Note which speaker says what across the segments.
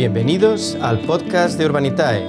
Speaker 1: Bienvenidos al podcast de Urbanitae,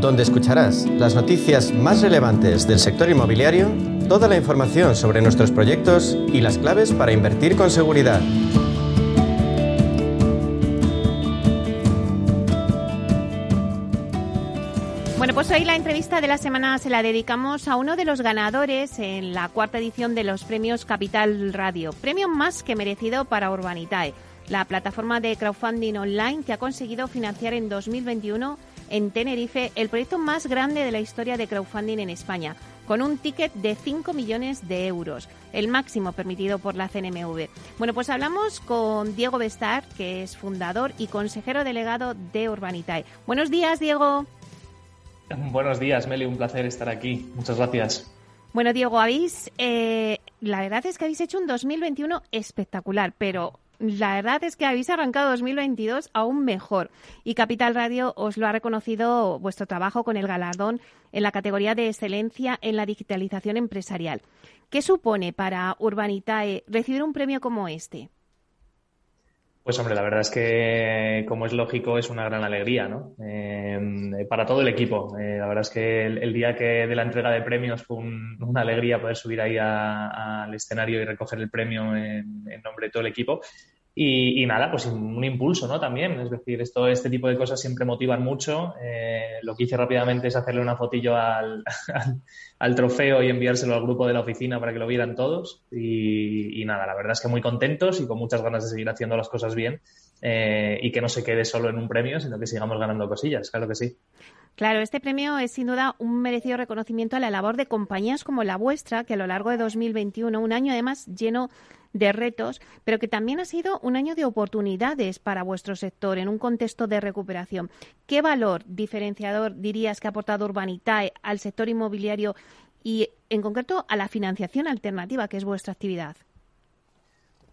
Speaker 1: donde escucharás las noticias más relevantes del sector inmobiliario, toda la información sobre nuestros proyectos y las claves para invertir con seguridad.
Speaker 2: Bueno, pues hoy la entrevista de la semana se la dedicamos a uno de los ganadores en la cuarta edición de los premios Capital Radio, premio más que merecido para Urbanitae la plataforma de crowdfunding online que ha conseguido financiar en 2021 en Tenerife el proyecto más grande de la historia de crowdfunding en España, con un ticket de 5 millones de euros, el máximo permitido por la CNMV. Bueno, pues hablamos con Diego Bestar, que es fundador y consejero delegado de Urbanitae. Buenos días, Diego.
Speaker 3: Buenos días, Meli, un placer estar aquí. Muchas gracias.
Speaker 2: Bueno, Diego, habéis, eh, la verdad es que habéis hecho un 2021 espectacular, pero la verdad es que habéis arrancado 2022 aún mejor y Capital Radio os lo ha reconocido vuestro trabajo con el galardón en la categoría de excelencia en la digitalización empresarial. ¿Qué supone para Urbanitae recibir un premio como este?
Speaker 3: Pues hombre, la verdad es que, como es lógico, es una gran alegría, ¿no? Eh, para todo el equipo. Eh, la verdad es que el, día que de la entrega de premios fue una alegría poder subir ahí al escenario y recoger el premio en, nombre de todo el equipo. Y, nada, pues un impulso, ¿no? También, es decir, esto, este tipo de cosas siempre motivan mucho. Eh, lo que hice rápidamente es hacerle una fotillo al, al, trofeo y enviárselo al grupo de la oficina para que lo vieran todos. Y, nada, la verdad es que muy contentos y con muchas ganas de seguir haciendo las cosas bien eh, y que no se quede solo en un premio, sino que sigamos ganando cosillas, claro que sí.
Speaker 2: Claro, este premio es sin duda un merecido reconocimiento a la labor de compañías como la vuestra, que a lo largo de 2021, un año además lleno de retos, pero que también ha sido un año de oportunidades para vuestro sector en un contexto de recuperación. ¿Qué valor diferenciador dirías que ha aportado Urbanitae al sector inmobiliario y, en concreto, a la financiación alternativa, que es vuestra actividad?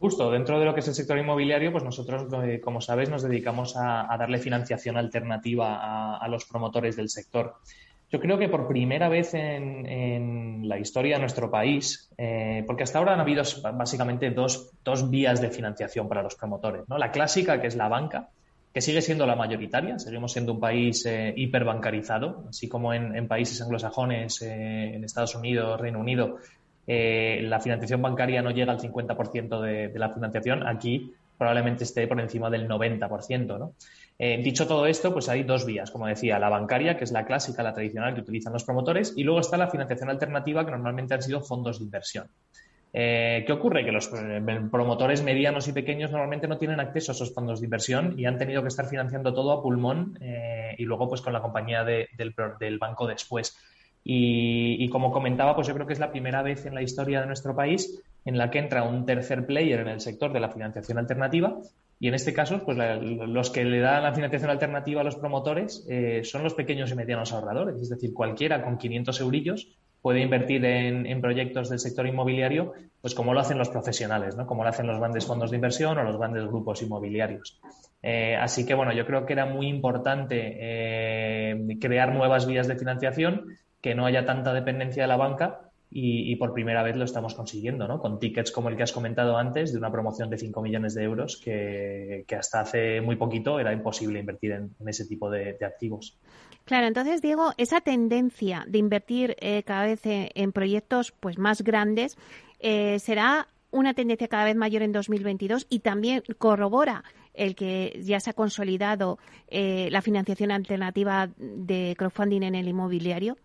Speaker 3: Justo, dentro de lo que es el sector inmobiliario, pues nosotros, eh, como sabéis, nos dedicamos a, darle financiación alternativa a, los promotores del sector. Yo creo que por primera vez en, la historia de nuestro país, eh, porque hasta ahora han habido básicamente dos, vías de financiación para los promotores. ¿no? La clásica, que es la banca, que sigue siendo la mayoritaria, seguimos siendo un país eh, hiperbancarizado, así como en, países anglosajones, eh, en Estados Unidos, Reino Unido, la financiación bancaria no llega al 50% de, la financiación. Aquí probablemente esté por encima del 90%. ¿no? Eh, dicho todo esto, pues hay dos vías, como decía, la bancaria, que es la clásica, la tradicional que utilizan los promotores, y luego está la financiación alternativa, que normalmente han sido fondos de inversión. Eh, ¿Qué ocurre? Que los eh, promotores medianos y pequeños normalmente no tienen acceso a esos fondos de inversión y han tenido que estar financiando todo a pulmón y luego pues con la compañía del, banco después. Y, como comentaba, pues yo creo que es la primera vez en la historia de nuestro país en la que entra un tercer player en el sector de la financiación alternativa y en este caso, pues los que le dan la financiación alternativa a los promotores eh, son los pequeños y medianos ahorradores. Es decir, cualquiera con 500 eurillos puede invertir en, proyectos del sector inmobiliario, pues como lo hacen los profesionales, ¿no? Como lo hacen los grandes fondos de inversión o los grandes grupos inmobiliarios. Eh, así que, bueno, yo creo que era muy importante eh, crear nuevas vías de financiación, que no haya tanta dependencia de la banca y, por primera vez lo estamos consiguiendo, ¿no? Con tickets como el que has comentado antes, de una promoción de 5 millones de euros, que, hasta hace muy poquito era imposible invertir en, ese tipo de, activos.
Speaker 2: Claro, entonces, Diego, esa tendencia de invertir eh, cada vez en, proyectos pues más grandes eh, será una tendencia cada vez mayor en 2022 y también corrobora el que ya se ha consolidado eh, la financiación alternativa de crowdfunding en el inmobiliario.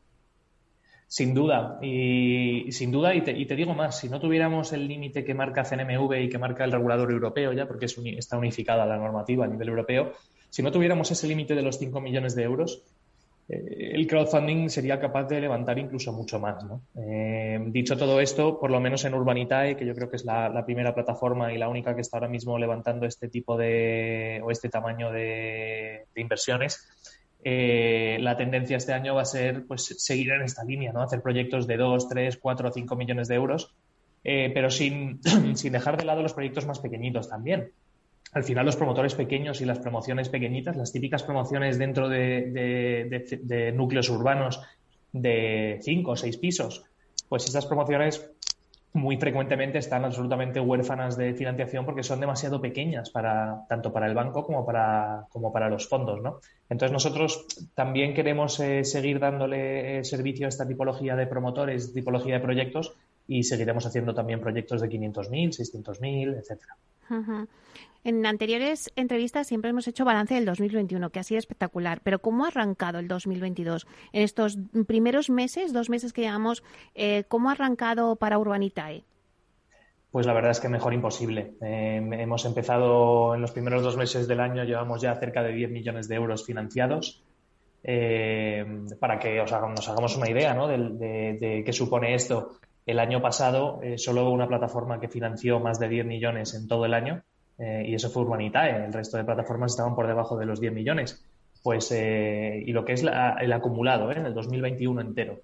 Speaker 3: Sin duda, y sin duda, y te, digo más, si no tuviéramos el límite que marca CNMV y que marca el regulador europeo, ya porque está unificada la normativa a nivel europeo, si no tuviéramos ese límite de los 5 millones de euros, eh, el crowdfunding sería capaz de levantar incluso mucho más. ¿no? Eh, dicho todo esto, por lo menos en Urbanitae, que yo creo que es la, primera plataforma y la única que está ahora mismo levantando este tipo de o este tamaño de inversiones, eh, la tendencia este año va a ser pues, seguir en esta línea, ¿no? Hacer proyectos de 2, 3, 4 o 5 millones de euros, eh, pero sin, sin, dejar de lado los proyectos más pequeñitos también. Al final, los promotores pequeños y las promociones pequeñitas, las típicas promociones dentro de, núcleos urbanos de 5 o 6 pisos, pues estas promociones muy frecuentemente están absolutamente huérfanas de financiación porque son demasiado pequeñas para tanto para el banco como para, como para los fondos. ¿no? Entonces nosotros también queremos eh, seguir dándole eh, servicio a esta tipología de promotores, tipología de proyectos y seguiremos haciendo también proyectos de 500.000, 600.000, etcétera.
Speaker 2: En anteriores entrevistas siempre hemos hecho balance del 2021, que ha sido espectacular. Pero ¿cómo ha arrancado el 2022? En estos primeros meses, dos meses que llevamos, eh, ¿cómo ha arrancado para Urbanitae?
Speaker 3: Pues la verdad es que mejor imposible. Eh, hemos empezado en los primeros dos meses del año, llevamos ya cerca de 10 millones de euros financiados. Eh, para que os nos hagamos una idea ¿no? de, de, qué supone esto. El año pasado solo hubo una plataforma que financió más de 10 millones en todo el año eh, y eso fue Urbanitae. El resto de plataformas estaban por debajo de los 10 millones. Pues, eh, y lo que es el acumulado ¿eh? en el 2021 entero.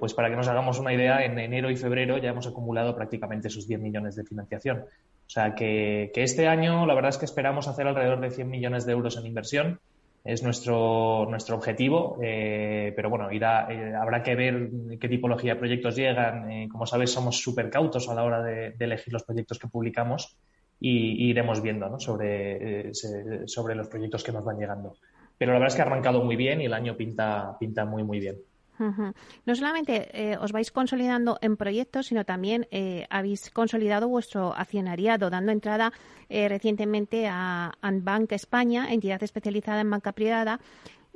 Speaker 3: pues para que nos hagamos una idea, en enero y febrero ya hemos acumulado prácticamente esos 10 millones de financiación. O sea que, este año la verdad es que esperamos hacer alrededor de 100 millones de euros en inversión. Es nuestro, nuestro objetivo, pero bueno, irá, habrá que ver qué tipología de proyectos llegan. como sabes, somos súper cautos a la hora de elegir los proyectos que publicamos y, iremos viendo sobre, eh, sobre los proyectos que nos van llegando. Pero la verdad es que ha arrancado muy bien y el año pinta, pinta muy, muy bien.
Speaker 2: No solamente eh, os vais consolidando en proyectos, sino también eh, habéis consolidado vuestro accionariado, dando entrada recientemente a Anbank España, entidad especializada en banca privada.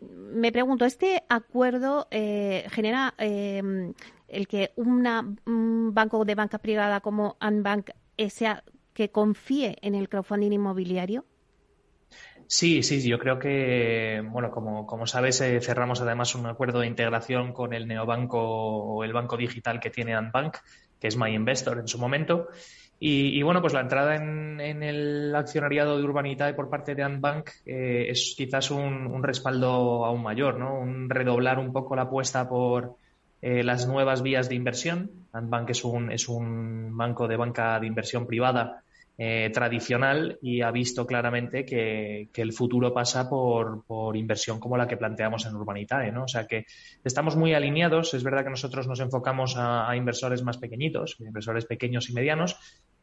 Speaker 2: Me pregunto, ¿este acuerdo genera el que un banco de banca privada como Anbank sea que confíe en el crowdfunding inmobiliario?
Speaker 3: Sí, sí, yo creo que, bueno, como, como sabes, eh, cerramos además un acuerdo de integración con el neobanco o el banco digital que tiene Antbank, que es My Investor en su momento. Y, bueno, pues la entrada en, el accionariado de Urbanitae por parte de Antbank eh, es quizás un, respaldo aún mayor, ¿no? Un redoblar un poco la apuesta por eh, las nuevas vías de inversión. Antbank es un, es un banco de banca de inversión privada eh, tradicional y ha visto claramente que, el futuro pasa por, inversión como la que planteamos en Urbanitae, ¿no? O sea que estamos muy alineados. Es verdad que nosotros nos enfocamos a inversores más pequeñitos, inversores pequeños y medianos,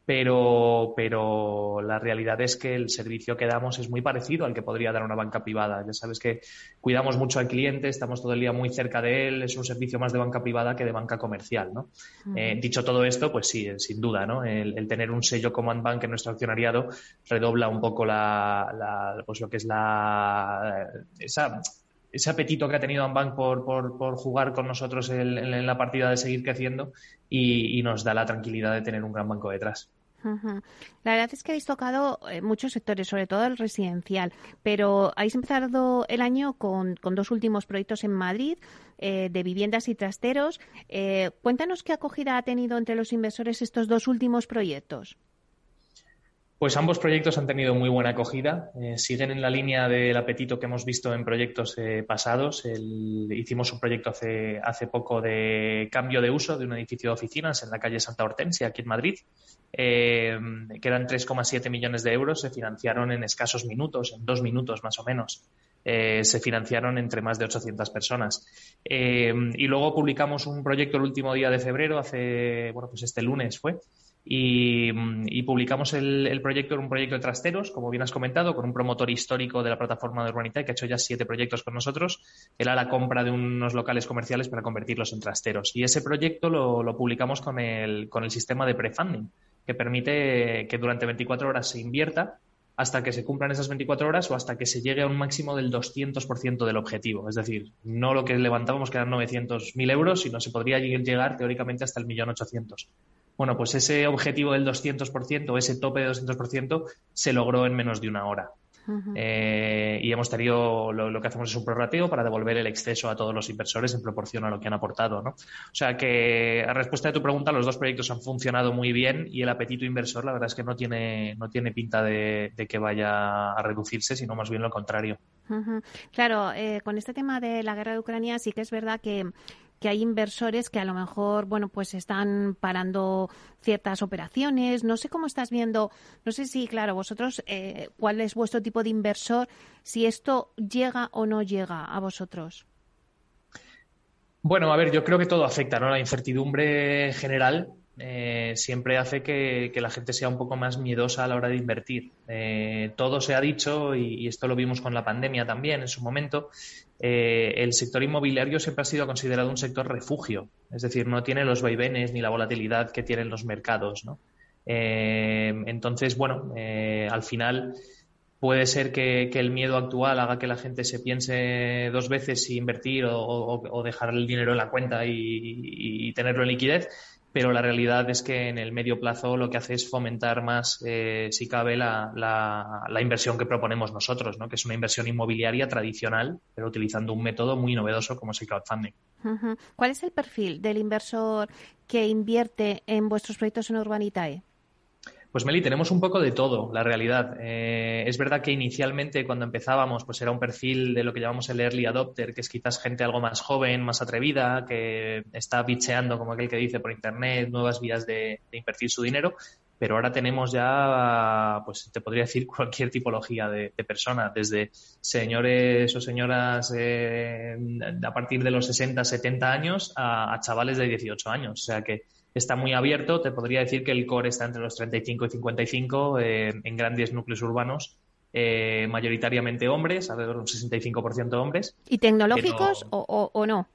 Speaker 3: pero, pero la realidad es que el servicio que damos es muy parecido al que podría dar una banca privada. Ya sabes que cuidamos mucho al cliente, estamos todo el día muy cerca de él, es un servicio más de banca privada que de banca comercial. ¿no? Eh, dicho todo esto, pues sí, sin duda, ¿no? el, tener un sello como Bank en nuestro accionariado redobla un poco la, pues lo que es la esa ese apetito que ha tenido por, por jugar con nosotros en, la partida de seguir creciendo y, nos da la tranquilidad de tener un gran banco detrás.
Speaker 2: La verdad es que habéis tocado eh, muchos sectores, sobre todo el residencial, pero habéis empezado el año con, dos últimos proyectos en Madrid eh, de viviendas y trasteros. Eh, cuéntanos qué acogida ha tenido entre los inversores estos dos últimos proyectos.
Speaker 3: Pues ambos proyectos han tenido muy buena acogida. Eh, siguen en la línea del apetito que hemos visto en proyectos eh, pasados. hicimos un proyecto hace, hace poco de cambio de uso de un edificio de oficinas en la calle Santa Hortensia, aquí en Madrid, eh, que eran 3,7 millones de euros. Se financiaron en escasos minutos, en dos minutos más o menos. se financiaron entre más de 800 personas. y luego publicamos un proyecto el último día de febrero, hace, bueno, pues este lunes fue, y, publicamos el, proyecto en un proyecto de trasteros, como bien has comentado, con un promotor histórico de la plataforma de Urbanita que ha hecho ya siete proyectos con nosotros. Era la compra de unos locales comerciales para convertirlos en trasteros. Y ese proyecto lo, publicamos con el, con el sistema de prefunding, que permite que durante 24 horas se invierta hasta que se cumplan esas 24 horas o hasta que se llegue a un máximo del 200% del objetivo. Es decir, no lo que levantábamos que eran 900.000 euros, sino se podría llegar teóricamente hasta el 1.800.000. Bueno, pues ese objetivo del 200% o ese tope de 200% se logró en menos de una hora. Eh, y hemos tenido lo, que hacemos es un prorrateo para devolver el exceso a todos los inversores en proporción a lo que han aportado. ¿no? O sea que, a respuesta de tu pregunta, los dos proyectos han funcionado muy bien y el apetito inversor, la verdad es que no tiene, no tiene pinta de, que vaya a reducirse, sino más bien lo contrario.
Speaker 2: Claro, eh, con este tema de la guerra de Ucrania sí que es verdad que que hay inversores que a lo mejor, bueno, pues están parando ciertas operaciones. No sé cómo estás viendo, no sé si, claro, vosotros, eh, cuál es vuestro tipo de inversor, si esto llega o no llega a vosotros.
Speaker 3: Bueno, a ver, yo creo que todo afecta, ¿no? La incertidumbre general eh, siempre hace que, la gente sea un poco más miedosa a la hora de invertir. Eh, todo se ha dicho, y, esto lo vimos con la pandemia también en su momento, eh, el sector inmobiliario siempre ha sido considerado un sector refugio, es decir, no tiene los vaivenes ni la volatilidad que tienen los mercados. entonces, bueno, al final puede ser que, el miedo actual haga que la gente se piense dos veces si invertir o, dejar el dinero en la cuenta y, tenerlo en liquidez, pero la realidad es que en el medio plazo lo que hace es fomentar más, eh, si cabe, la, la, inversión que proponemos nosotros, ¿no? que es una inversión inmobiliaria tradicional, pero utilizando un método muy novedoso como es el crowdfunding.
Speaker 2: ¿Cuál es el perfil del inversor que invierte en vuestros proyectos en Urbanitae?
Speaker 3: Pues Meli, tenemos un poco de todo, la realidad. Eh, es verdad que inicialmente cuando empezábamos, pues era un perfil de lo que llamamos el early adopter, que es quizás gente algo más joven, más atrevida, que está bicheando, como aquel que dice por internet, nuevas vías de, invertir su dinero. Pero ahora tenemos ya, pues te podría decir cualquier tipología de, persona, desde señores o señoras eh, a partir de los 60, 70 años a, a chavales de 18 años. O sea que está muy abierto. Te podría decir que el core está entre los 35 y 55 eh, en grandes núcleos urbanos, eh, mayoritariamente hombres, alrededor de un 65% hombres.
Speaker 2: ¿Y tecnológicos o, no?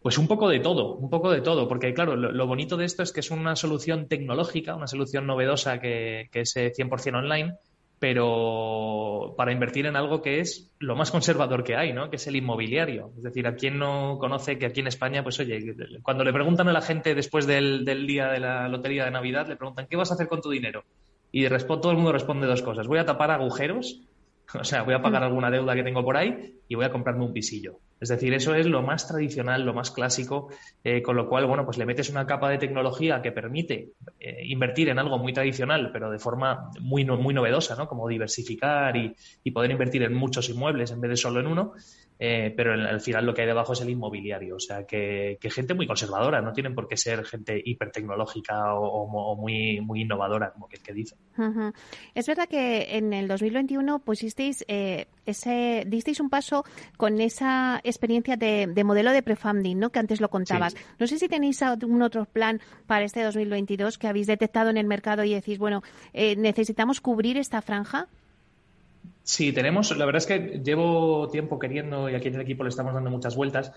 Speaker 3: Pues un poco de todo, un poco de todo, porque claro, lo, bonito de esto es que es una solución tecnológica, una solución novedosa que, que es 100% eh, online, pero para invertir en algo que es lo más conservador que hay, ¿no? Que es el inmobiliario. Es decir, a quien no conoce que aquí en España, pues oye, cuando le preguntan a la gente después del, día de la lotería de Navidad, le preguntan, ¿qué vas a hacer con tu dinero? Y todo el mundo responde dos cosas. Voy a tapar agujeros, o sea, voy a pagar mm. alguna deuda que tengo por ahí y voy a comprarme un pisillo. Es decir, eso es lo más tradicional, lo más clásico, eh, con lo cual, bueno, pues le metes una capa de tecnología que permite eh, invertir en algo muy tradicional, pero de forma muy, muy novedosa, ¿no? Como diversificar y, y poder invertir en muchos inmuebles en vez de solo en uno. Eh, pero al final lo que hay debajo es el inmobiliario. O sea, que, gente muy conservadora, no tienen por qué ser gente hipertecnológica o, o muy, muy innovadora, como que el que dice.
Speaker 2: Es verdad que en el 2021 pusisteis eh, ese, disteis un paso con esa experiencia de, modelo de prefunding, ¿no? Que antes lo contabas. No sé si tenéis algún otro plan para este 2022 que habéis detectado en el mercado y decís, bueno, eh, necesitamos cubrir esta franja.
Speaker 3: Sí, tenemos, la verdad es que llevo tiempo queriendo, y aquí en el equipo le estamos dando muchas vueltas,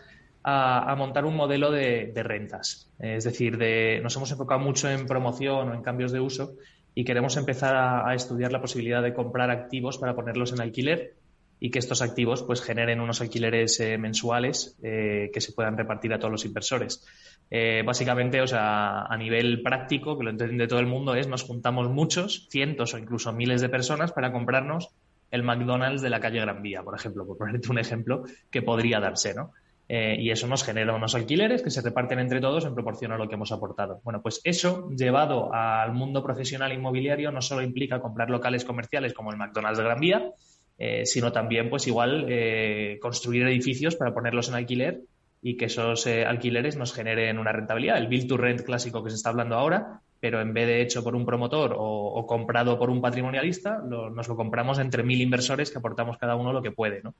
Speaker 3: a, montar un modelo de, rentas. Es decir, de, nos hemos enfocado mucho en promoción o en cambios de uso y queremos empezar a, estudiar la posibilidad de comprar activos para ponerlos en alquiler y que estos activos pues generen unos alquileres eh, mensuales eh, que se puedan repartir a todos los inversores. Eh, básicamente, o sea, a nivel práctico, que lo entiende todo el mundo, es nos juntamos muchos, cientos o incluso miles de personas para comprarnos el McDonald's de la calle Gran Vía, por ejemplo, por ponerte un ejemplo que podría darse, ¿no? Eh, y eso nos genera unos alquileres que se reparten entre todos en proporción a lo que hemos aportado. Bueno, pues eso llevado al mundo profesional inmobiliario no solo implica comprar locales comerciales como el McDonald's de Gran Vía, eh, sino también, pues igual, eh, construir edificios para ponerlos en alquiler y que esos alquileres nos generen una rentabilidad. El build to rent clásico que se está hablando ahora pero en vez de hecho por un promotor o, comprado por un patrimonialista, nos lo compramos entre mil inversores que aportamos cada uno lo que puede. ¿no?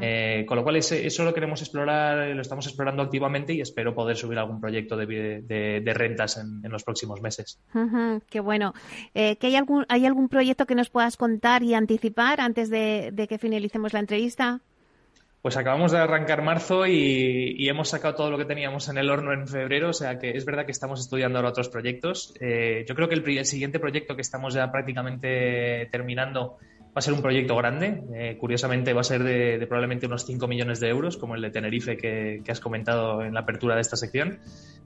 Speaker 3: Eh, con lo cual, eso lo queremos explorar, lo estamos explorando activamente y espero poder subir algún proyecto de, rentas en, los próximos meses.
Speaker 2: qué bueno. Eh, ¿que hay, algún, ¿Hay algún proyecto que nos puedas contar y anticipar antes de que finalicemos la entrevista?
Speaker 3: Pues acabamos de arrancar marzo y, hemos sacado todo lo que teníamos en el horno en febrero, o sea que es verdad que estamos estudiando ahora otros proyectos. Eh, yo creo que el, siguiente proyecto que estamos ya prácticamente terminando va a ser un proyecto grande. Eh, curiosamente va a ser de, probablemente unos 5 millones de euros, como el de Tenerife que, has comentado en la apertura de esta sección.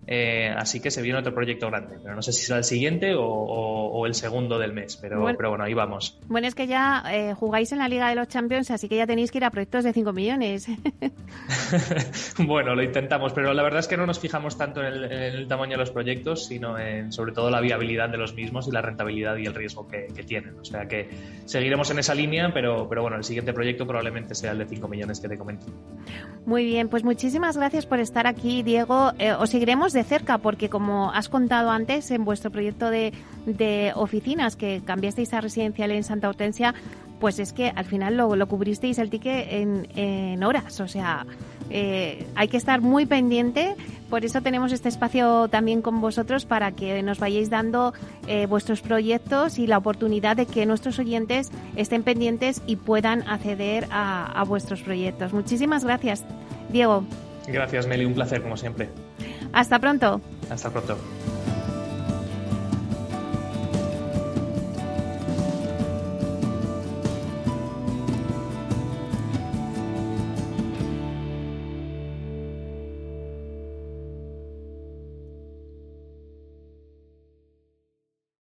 Speaker 3: Eh, así que se viene otro proyecto grande, pero no sé si será el siguiente o, el segundo del mes, pero bueno, pero bueno ahí vamos.
Speaker 2: Bueno, es que ya eh, jugáis en la Liga de los Champions, así que ya tenéis que ir a proyectos de 5 millones.
Speaker 3: bueno, lo intentamos, pero la verdad es que no nos fijamos tanto en el, tamaño de los proyectos, sino en sobre todo la viabilidad de los mismos y la rentabilidad y el riesgo que, que tienen. O sea que seguiremos en esa línea, pero, pero bueno, el siguiente proyecto probablemente sea el de 5 millones que te comento.
Speaker 2: Muy bien, pues muchísimas gracias por estar aquí, Diego. Eh, os seguiremos de cerca porque, como has contado antes, en vuestro proyecto de, de oficinas que cambiasteis a residencial en Santa Hortensia, pues es que al final lo, lo cubristeis el ticket en, en horas, o sea, eh, hay que estar muy pendiente. Por eso tenemos este espacio también con vosotros para que nos vayáis dando eh, vuestros proyectos y la oportunidad de que nuestros oyentes estén pendientes y puedan acceder a, a vuestros proyectos. Muchísimas gracias, Diego.
Speaker 3: Gracias, Meli. Un placer, como siempre.
Speaker 2: Hasta pronto.
Speaker 3: Hasta pronto.